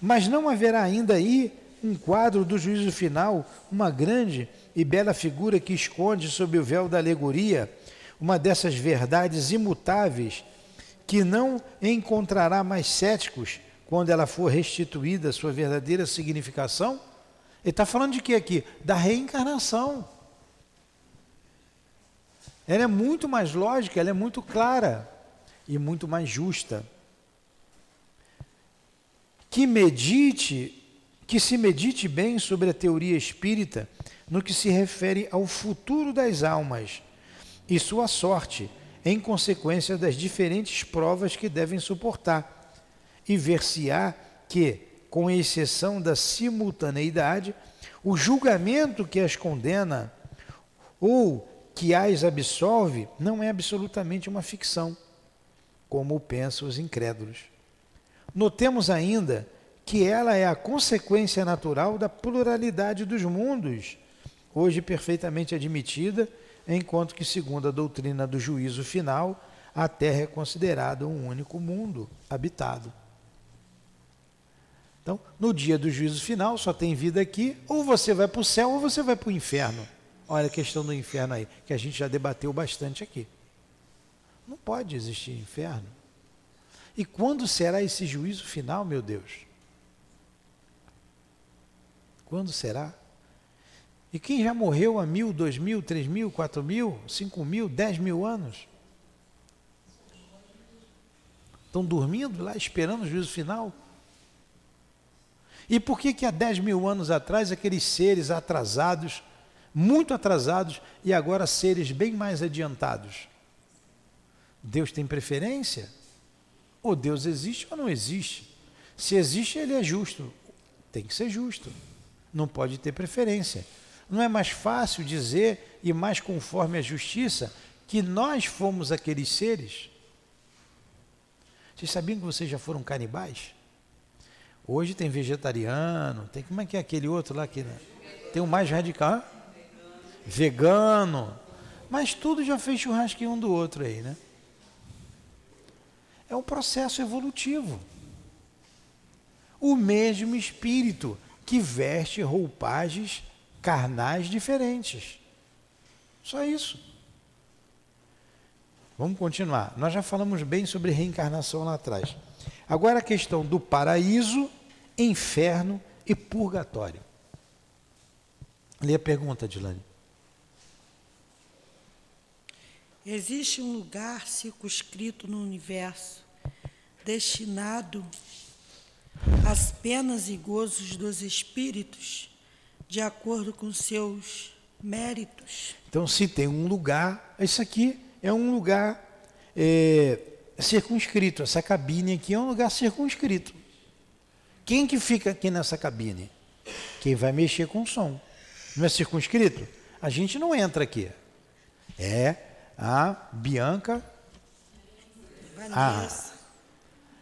Mas não haverá ainda aí um quadro do juízo final, uma grande e bela figura que esconde sob o véu da alegoria uma dessas verdades imutáveis que não encontrará mais céticos quando ela for restituída a sua verdadeira significação? Ele está falando de que aqui? Da reencarnação. Ela é muito mais lógica, ela é muito clara e muito mais justa. Que medite, que se medite bem sobre a teoria espírita no que se refere ao futuro das almas e sua sorte, em consequência das diferentes provas que devem suportar e ver-se-á que, com exceção da simultaneidade, o julgamento que as condena ou que as absolve não é absolutamente uma ficção, como pensam os incrédulos. Notemos ainda que ela é a consequência natural da pluralidade dos mundos, hoje perfeitamente admitida, enquanto que, segundo a doutrina do juízo final, a Terra é considerada um único mundo habitado. Então, no dia do juízo final, só tem vida aqui, ou você vai para o céu ou você vai para o inferno. Olha a questão do inferno aí, que a gente já debateu bastante aqui. Não pode existir inferno. E quando será esse juízo final, meu Deus? Quando será? E quem já morreu há mil, dois mil, três mil, quatro mil, cinco mil, dez mil anos? Estão dormindo lá esperando o juízo final? E por que que há 10 mil anos atrás aqueles seres atrasados, muito atrasados, e agora seres bem mais adiantados? Deus tem preferência? Ou Deus existe ou não existe? Se existe, ele é justo. Tem que ser justo. Não pode ter preferência. Não é mais fácil dizer, e mais conforme a justiça, que nós fomos aqueles seres? Vocês sabiam que vocês já foram canibais? Hoje tem vegetariano, tem como é que é aquele outro lá que tem o mais radical, vegano, mas tudo já fez churrasquinho um do outro aí, né? É um processo evolutivo. O mesmo espírito que veste roupagens carnais diferentes. Só isso. Vamos continuar. Nós já falamos bem sobre reencarnação lá atrás. Agora a questão do paraíso inferno e purgatório. Lê a pergunta, Dilane. Existe um lugar circunscrito no universo destinado às penas e gozos dos espíritos, de acordo com seus méritos. Então, se tem um lugar, isso aqui é um lugar é, circunscrito. Essa cabine aqui é um lugar circunscrito. Quem que fica aqui nessa cabine? Quem vai mexer com o som. Não é circunscrito? A gente não entra aqui. É a Bianca, a,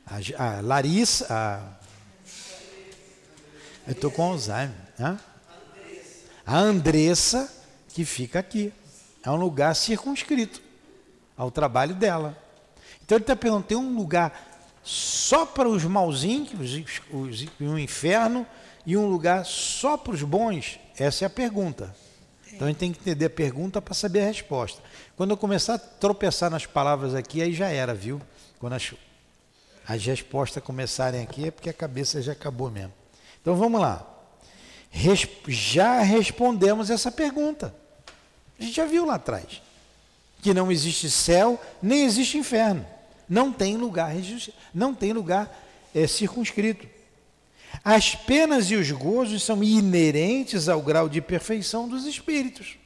a, a Larissa, a, eu estou com Alzheimer. Né? A Andressa, que fica aqui. É um lugar circunscrito ao trabalho dela. Então ele está perguntando: tem um lugar só para os malzinhos, os, os, um inferno, e um lugar só para os bons? Essa é a pergunta. Então a gente tem que entender a pergunta para saber a resposta. Quando eu começar a tropeçar nas palavras aqui, aí já era, viu? Quando as, as respostas começarem aqui, é porque a cabeça já acabou mesmo. Então vamos lá. Res, já respondemos essa pergunta. A gente já viu lá atrás. Que não existe céu, nem existe inferno não tem lugar, não tem lugar é, circunscrito. As penas e os gozos são inerentes ao grau de perfeição dos espíritos.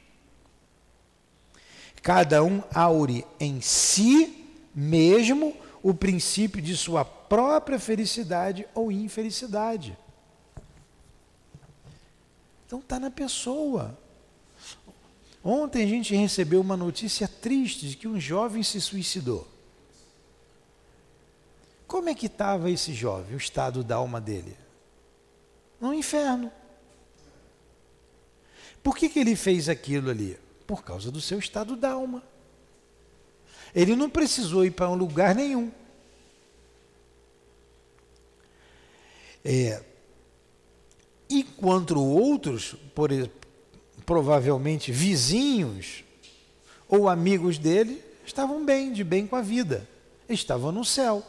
Cada um aure em si mesmo o princípio de sua própria felicidade ou infelicidade. Então está na pessoa. Ontem a gente recebeu uma notícia triste de que um jovem se suicidou. Como é que estava esse jovem, o estado da alma dele? No inferno. Por que, que ele fez aquilo ali? Por causa do seu estado da alma. Ele não precisou ir para um lugar nenhum. É, enquanto outros, por, provavelmente vizinhos ou amigos dele, estavam bem, de bem com a vida, estavam no céu.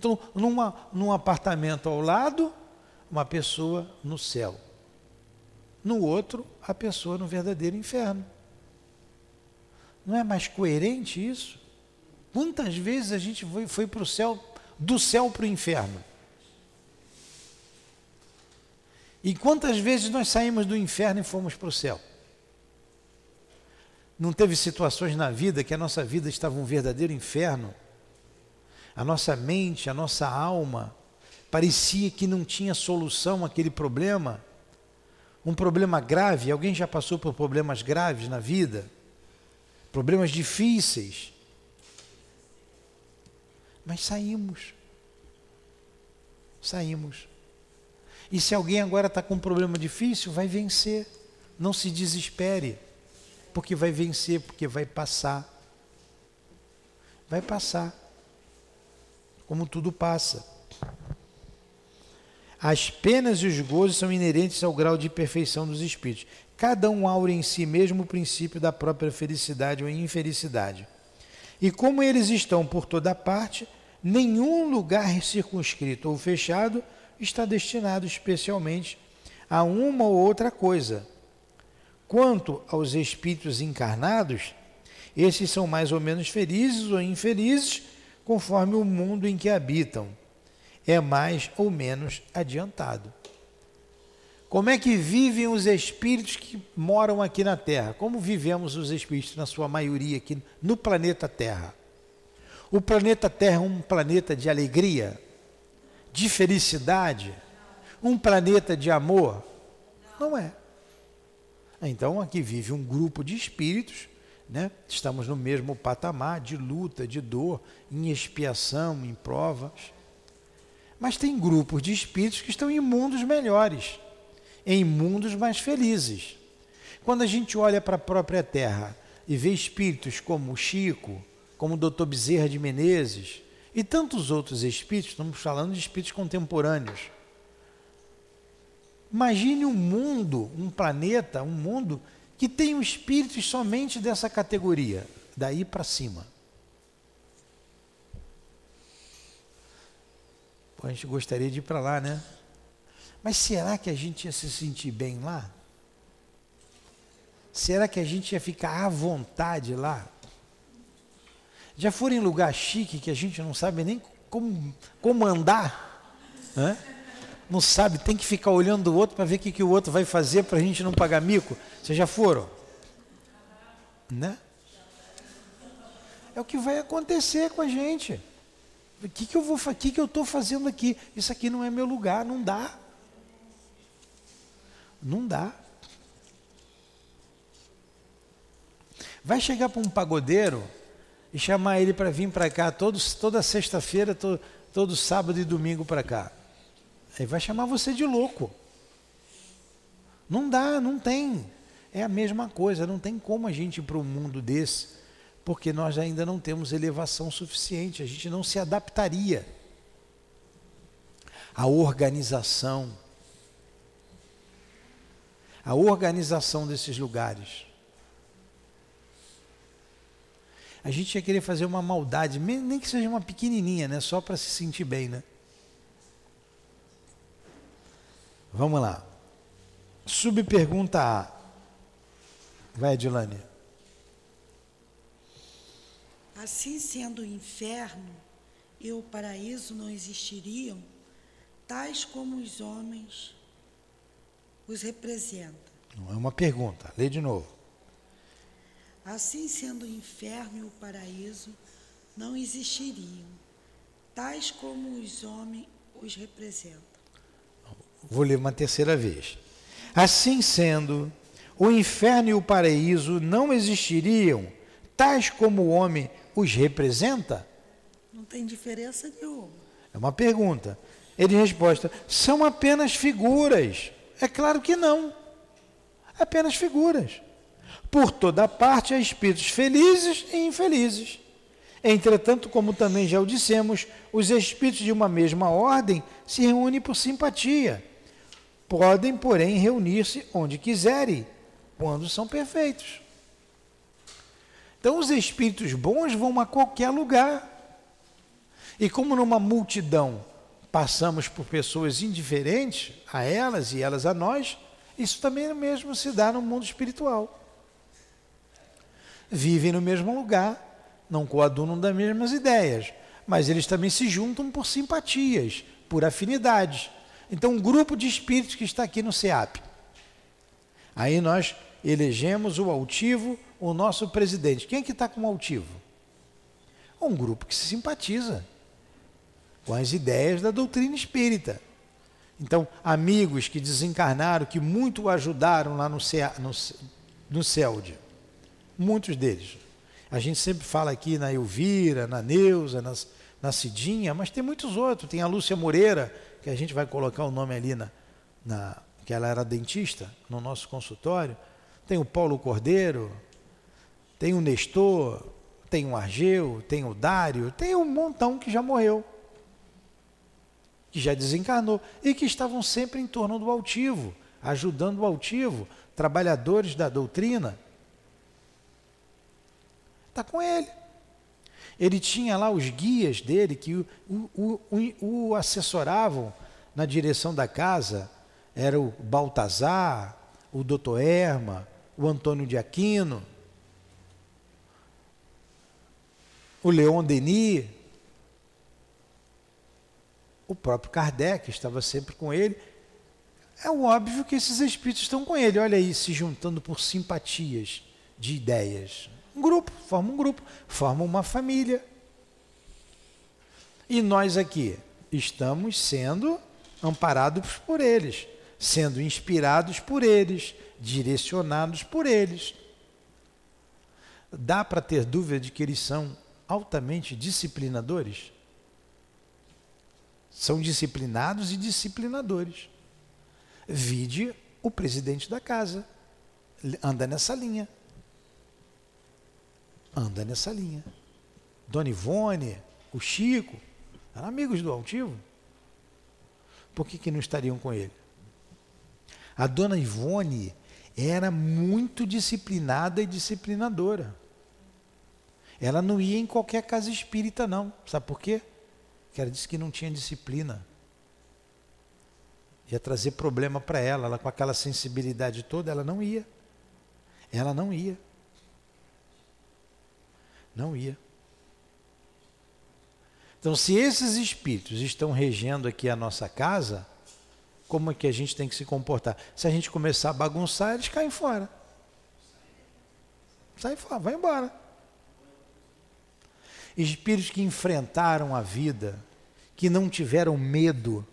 Então, numa, num apartamento ao lado, uma pessoa no céu. No outro, a pessoa no verdadeiro inferno. Não é mais coerente isso? Quantas vezes a gente foi, foi para o céu, do céu para o inferno? E quantas vezes nós saímos do inferno e fomos para o céu? Não teve situações na vida que a nossa vida estava um verdadeiro inferno? A nossa mente, a nossa alma, parecia que não tinha solução aquele problema? Um problema grave, alguém já passou por problemas graves na vida? Problemas difíceis? Mas saímos. Saímos. E se alguém agora está com um problema difícil, vai vencer. Não se desespere, porque vai vencer, porque vai passar. Vai passar. Como tudo passa. As penas e os gozos são inerentes ao grau de perfeição dos espíritos. Cada um aura em si mesmo o princípio da própria felicidade ou infelicidade. E como eles estão por toda parte, nenhum lugar circunscrito ou fechado está destinado especialmente a uma ou outra coisa. Quanto aos espíritos encarnados, esses são mais ou menos felizes ou infelizes, conforme o mundo em que habitam. É mais ou menos adiantado. Como é que vivem os espíritos que moram aqui na Terra? Como vivemos os espíritos, na sua maioria, aqui no planeta Terra? O planeta Terra é um planeta de alegria, de felicidade, um planeta de amor? Não é. Então aqui vive um grupo de espíritos, né? estamos no mesmo patamar de luta, de dor, em expiação, em provas. Mas tem grupos de espíritos que estão em mundos melhores, em mundos mais felizes. Quando a gente olha para a própria Terra e vê espíritos como Chico, como o Dr. Bezerra de Menezes, e tantos outros espíritos, estamos falando de espíritos contemporâneos. Imagine um mundo, um planeta, um mundo que tem um espíritos somente dessa categoria, daí para cima. Pô, a gente gostaria de ir para lá, né? Mas será que a gente ia se sentir bem lá? Será que a gente ia ficar à vontade lá? Já foram em lugar chique que a gente não sabe nem como, como andar? Né? Não sabe, tem que ficar olhando o outro para ver o que, que o outro vai fazer para a gente não pagar mico. Vocês já foram? Né? É o que vai acontecer com a gente. O que, que eu vou o que, que eu estou fazendo aqui? Isso aqui não é meu lugar, não dá. Não dá. Vai chegar para um pagodeiro e chamar ele para vir para cá todos, toda sexta-feira, todo, todo sábado e domingo para cá. Ele vai chamar você de louco. Não dá, não tem. É a mesma coisa, não tem como a gente ir para um mundo desse, porque nós ainda não temos elevação suficiente, a gente não se adaptaria. A organização, a organização desses lugares. a gente ia querer fazer uma maldade, nem que seja uma pequenininha, né? Só para se sentir bem, né? Vamos lá. Subpergunta A. Vai, Adilane. Assim sendo o inferno e o paraíso não existiriam, tais como os homens os representam. Não é uma pergunta, lê de novo. Assim sendo o inferno e o paraíso não existiriam, tais como os homens os representam. Vou ler uma terceira vez. Assim sendo, o inferno e o paraíso não existiriam, tais como o homem os representa? Não tem diferença nenhuma. É uma pergunta. Ele resposta: são apenas figuras. É claro que não. Apenas figuras. Por toda parte há espíritos felizes e infelizes. Entretanto, como também já o dissemos, os espíritos de uma mesma ordem se reúnem por simpatia. Podem, porém, reunir-se onde quiserem, quando são perfeitos. Então, os espíritos bons vão a qualquer lugar. E como numa multidão passamos por pessoas indiferentes a elas e elas a nós, isso também mesmo se dá no mundo espiritual. Vivem no mesmo lugar, não coadunam das mesmas ideias, mas eles também se juntam por simpatias, por afinidades. Então, um grupo de espíritos que está aqui no SEAP. Aí nós elegemos o altivo, o nosso presidente. Quem é que está com o altivo? Um grupo que se simpatiza com as ideias da doutrina espírita. Então, amigos que desencarnaram, que muito ajudaram lá no, CEA, no, no CELD, muitos deles. A gente sempre fala aqui na Elvira, na Neuza, nas, na Cidinha, mas tem muitos outros. Tem a Lúcia Moreira, que a gente vai colocar o nome ali na, na que ela era dentista no nosso consultório. Tem o Paulo Cordeiro, tem o Nestor, tem o Argeu, tem o Dário, tem um montão que já morreu, que já desencarnou e que estavam sempre em torno do altivo, ajudando o altivo, trabalhadores da doutrina Está com ele. Ele tinha lá os guias dele que o, o, o, o assessoravam na direção da casa. Era o Baltazar, o doutor Erma, o Antônio de Aquino, o Leon Denis, o próprio Kardec estava sempre com ele. É óbvio que esses espíritos estão com ele, olha aí, se juntando por simpatias de ideias. Grupo, forma um grupo, forma uma família. E nós aqui estamos sendo amparados por eles, sendo inspirados por eles, direcionados por eles. Dá para ter dúvida de que eles são altamente disciplinadores? São disciplinados e disciplinadores. Vide o presidente da casa, anda nessa linha anda nessa linha. Dona Ivone, o Chico, eram amigos do altivo. Por que, que não estariam com ele? A dona Ivone era muito disciplinada e disciplinadora. Ela não ia em qualquer casa espírita, não. Sabe por quê? Porque ela disse que não tinha disciplina. Ia trazer problema para ela. Ela, com aquela sensibilidade toda, ela não ia. Ela não ia. Não ia. Então, se esses espíritos estão regendo aqui a nossa casa, como é que a gente tem que se comportar? Se a gente começar a bagunçar, eles caem fora. Sai fora, vai embora. Espíritos que enfrentaram a vida, que não tiveram medo,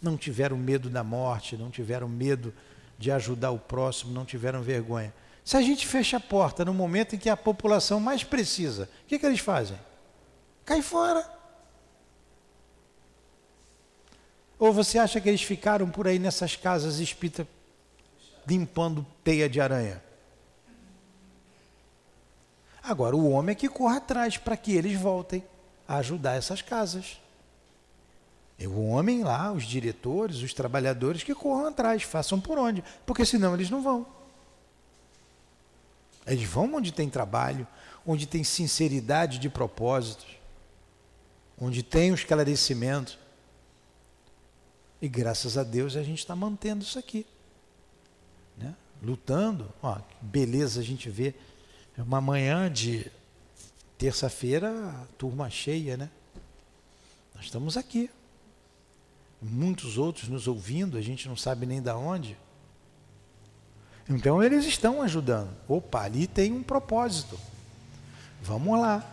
não tiveram medo da morte, não tiveram medo de ajudar o próximo, não tiveram vergonha. Se a gente fecha a porta no momento em que a população mais precisa, o que, que eles fazem? Cai fora. Ou você acha que eles ficaram por aí nessas casas espíritas limpando teia de aranha? Agora, o homem é que corre atrás para que eles voltem a ajudar essas casas. É o homem lá, os diretores, os trabalhadores que corram atrás, façam por onde, porque senão eles não vão. Eles vão onde tem trabalho, onde tem sinceridade de propósitos, onde tem o esclarecimento. E graças a Deus a gente está mantendo isso aqui. Né? Lutando. Ó, beleza a gente vê. É uma manhã de terça-feira, turma cheia, né? Nós estamos aqui. Muitos outros nos ouvindo, a gente não sabe nem da onde. Então eles estão ajudando. Opa, ali tem um propósito. Vamos lá.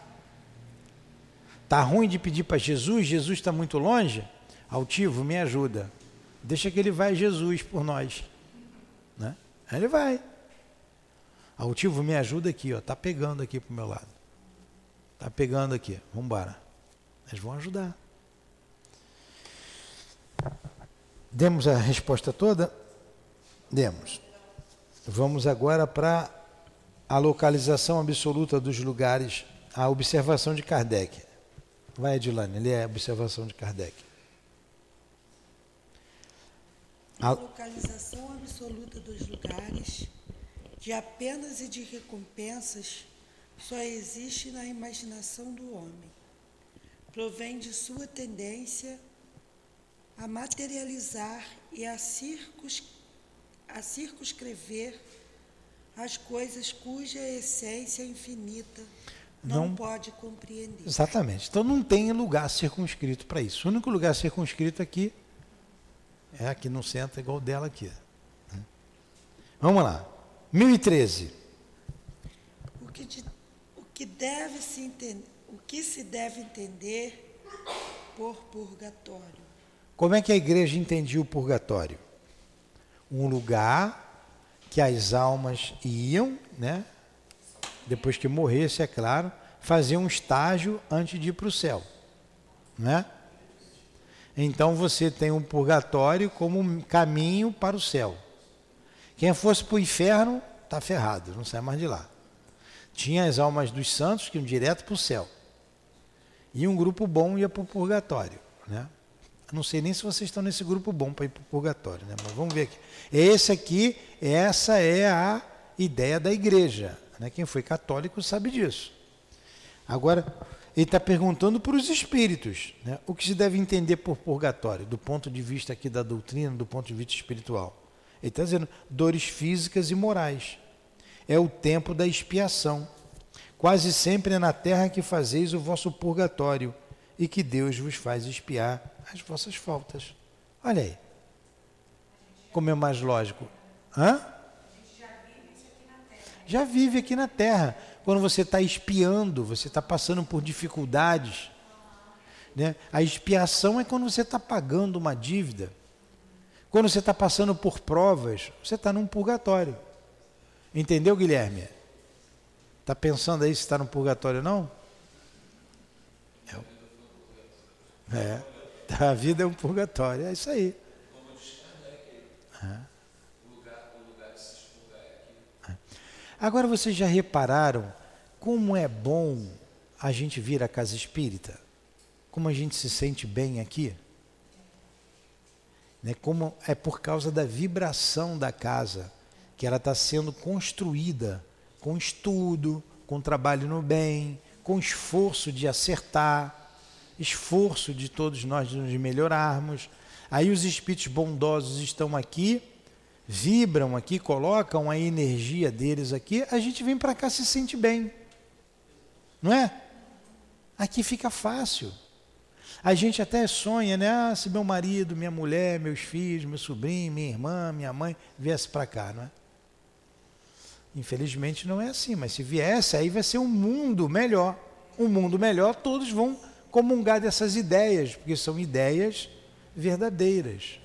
Tá ruim de pedir para Jesus, Jesus está muito longe. Altivo, me ajuda. Deixa que ele vai Jesus por nós. Né? Ele vai. Altivo, me ajuda aqui, ó. Tá pegando aqui pro meu lado. Tá pegando aqui. Vamos embora. Eles vão ajudar. Demos a resposta toda? Demos. Vamos agora para a localização absoluta dos lugares, a observação de Kardec. Vai, Edilane, ele é a observação de Kardec. A localização absoluta dos lugares, de apenas e de recompensas, só existe na imaginação do homem. Provém de sua tendência a materializar e a, circus, a circunscrever as coisas cuja essência infinita não, não, pode compreender. Exatamente. Então não tem lugar circunscrito para isso. O único lugar circunscrito aqui é aqui no centro, igual dela aqui. Vamos lá. 1013. O que, de, o que deve se entender, o que se deve entender por purgatório? Como é que a igreja entendia o purgatório? Um lugar que as almas iam, né? Depois que morresse, é claro, fazer um estágio antes de ir para o céu, né? Então você tem um purgatório como um caminho para o céu. Quem fosse para o inferno está ferrado, não sai mais de lá. Tinha as almas dos santos que iam direto para o céu. E um grupo bom ia para o purgatório. Né? Não sei nem se vocês estão nesse grupo bom para ir para o purgatório, né? mas vamos ver aqui. Esse aqui, essa é a ideia da igreja. Né? Quem foi católico sabe disso. Agora, ele está perguntando para os espíritos né? o que se deve entender por purgatório, do ponto de vista aqui da doutrina, do ponto de vista espiritual. Ele está dizendo dores físicas e morais. É o tempo da expiação. Quase sempre é na terra que fazeis o vosso purgatório e que Deus vos faz expiar as vossas faltas. Olha aí. Como é mais lógico? Hã? Já vive aqui na terra. Quando você está espiando, você está passando por dificuldades. Né? A expiação é quando você está pagando uma dívida. Quando você está passando por provas, você está num purgatório. Entendeu, Guilherme? Está pensando aí se está no purgatório não? É. é. A vida é um purgatório, é isso aí. Agora vocês já repararam como é bom a gente vir à casa espírita? Como a gente se sente bem aqui? Né? Como é por causa da vibração da casa que ela está sendo construída com estudo, com trabalho no bem, com esforço de acertar esforço de todos nós nos melhorarmos. Aí os espíritos bondosos estão aqui, vibram aqui, colocam a energia deles aqui, a gente vem para cá se sente bem. Não é? Aqui fica fácil. A gente até sonha, né? Ah, se meu marido, minha mulher, meus filhos, meu sobrinho, minha irmã, minha mãe viesse para cá, não é? Infelizmente não é assim, mas se viesse, aí vai ser um mundo melhor. Um mundo melhor, todos vão comungar dessas ideias, porque são ideias verdadeiras,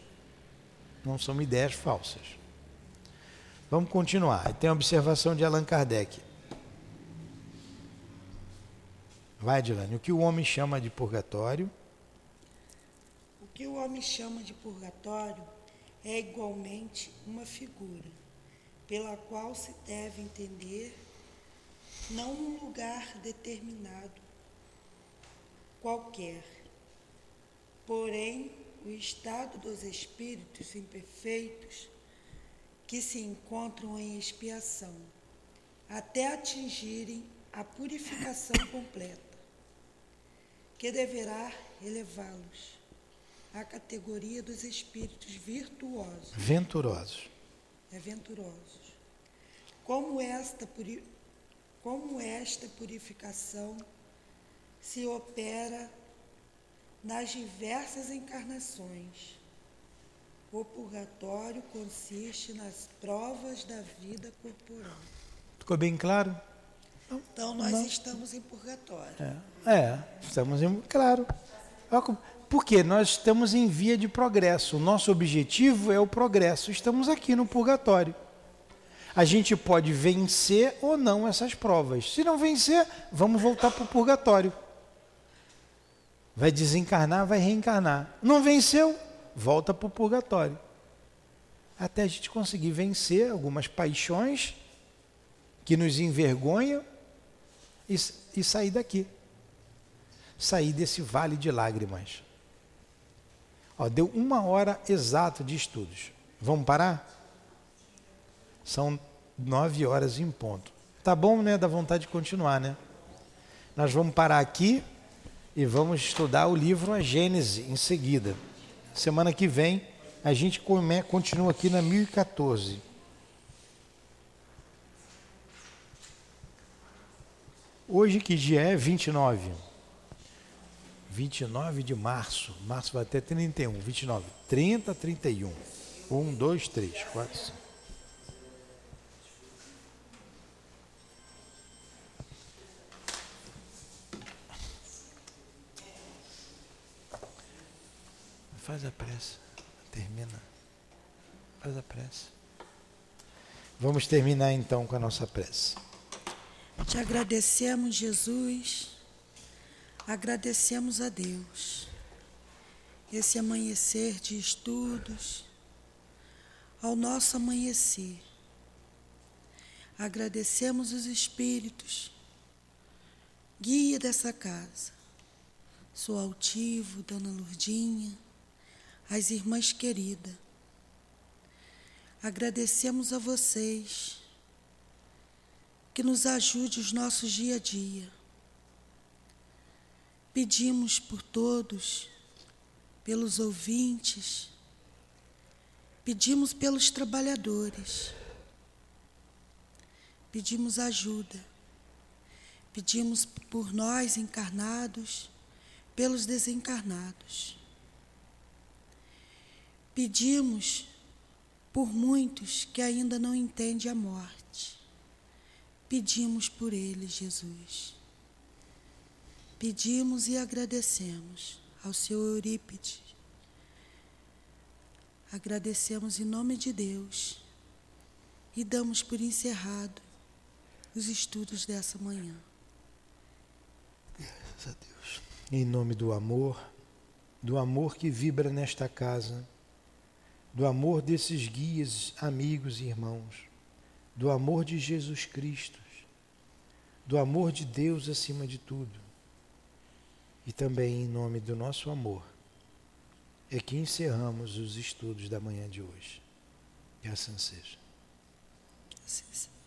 não são ideias falsas. Vamos continuar. Tem a observação de Allan Kardec. Vai, Dilane. O que o homem chama de purgatório? O que o homem chama de purgatório é igualmente uma figura pela qual se deve entender não um lugar determinado qualquer. Porém, o estado dos espíritos imperfeitos que se encontram em expiação, até atingirem a purificação completa, que deverá elevá-los à categoria dos espíritos virtuosos. Venturosos. É venturosos. Como esta, como esta purificação se opera nas diversas encarnações. O purgatório consiste nas provas da vida corporal. Ficou bem claro? Não, então nós não. estamos em purgatório. É, é, estamos em. Claro. Porque nós estamos em via de progresso. O nosso objetivo é o progresso. Estamos aqui no purgatório. A gente pode vencer ou não essas provas. Se não vencer, vamos voltar para o purgatório. Vai desencarnar, vai reencarnar. Não venceu, volta para o purgatório. Até a gente conseguir vencer algumas paixões que nos envergonham e, e sair daqui. Sair desse vale de lágrimas. Ó, deu uma hora exata de estudos. Vamos parar? São nove horas em ponto. Tá bom, né? Dá vontade de continuar, né? Nós vamos parar aqui e vamos estudar o livro A Gênese em seguida. Semana que vem a gente continua aqui na 1014. Hoje que dia é? 29. 29 de março. Março vai até 31. 29. 30, 31. 1, 2, 3, 4, 5. Faz a pressa. Termina. Faz a pressa. Vamos terminar então com a nossa prece. Te agradecemos, Jesus. Agradecemos a Deus. Esse amanhecer de estudos, ao nosso amanhecer. Agradecemos os espíritos, guia dessa casa, sou altivo, Dona Lurdinha as irmãs queridas. Agradecemos a vocês que nos ajude os nossos dia a dia. Pedimos por todos, pelos ouvintes, pedimos pelos trabalhadores, pedimos ajuda, pedimos por nós encarnados, pelos desencarnados. Pedimos por muitos que ainda não entendem a morte. Pedimos por eles, Jesus. Pedimos e agradecemos ao seu Eurípides. Agradecemos em nome de Deus e damos por encerrado os estudos dessa manhã. Graças a Deus. Em nome do amor, do amor que vibra nesta casa do amor desses guias, amigos e irmãos, do amor de Jesus Cristo, do amor de Deus acima de tudo, e também em nome do nosso amor, é que encerramos os estudos da manhã de hoje. Que assim seja. Assim seja.